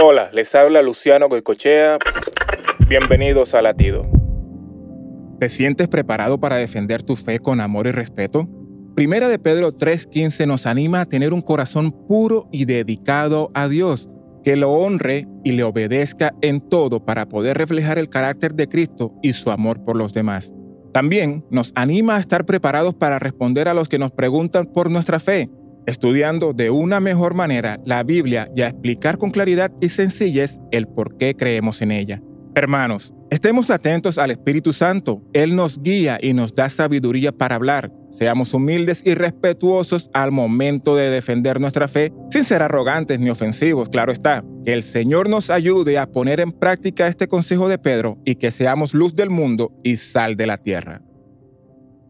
Hola, les habla Luciano Goicochea. Bienvenidos a Latido. ¿Te sientes preparado para defender tu fe con amor y respeto? Primera de Pedro 3:15 nos anima a tener un corazón puro y dedicado a Dios, que lo honre y le obedezca en todo para poder reflejar el carácter de Cristo y su amor por los demás. También nos anima a estar preparados para responder a los que nos preguntan por nuestra fe, estudiando de una mejor manera la Biblia y a explicar con claridad y sencillez el por qué creemos en ella. Hermanos, estemos atentos al Espíritu Santo. Él nos guía y nos da sabiduría para hablar. Seamos humildes y respetuosos al momento de defender nuestra fe, sin ser arrogantes ni ofensivos, claro está. Que el Señor nos ayude a poner en práctica este consejo de Pedro y que seamos luz del mundo y sal de la tierra.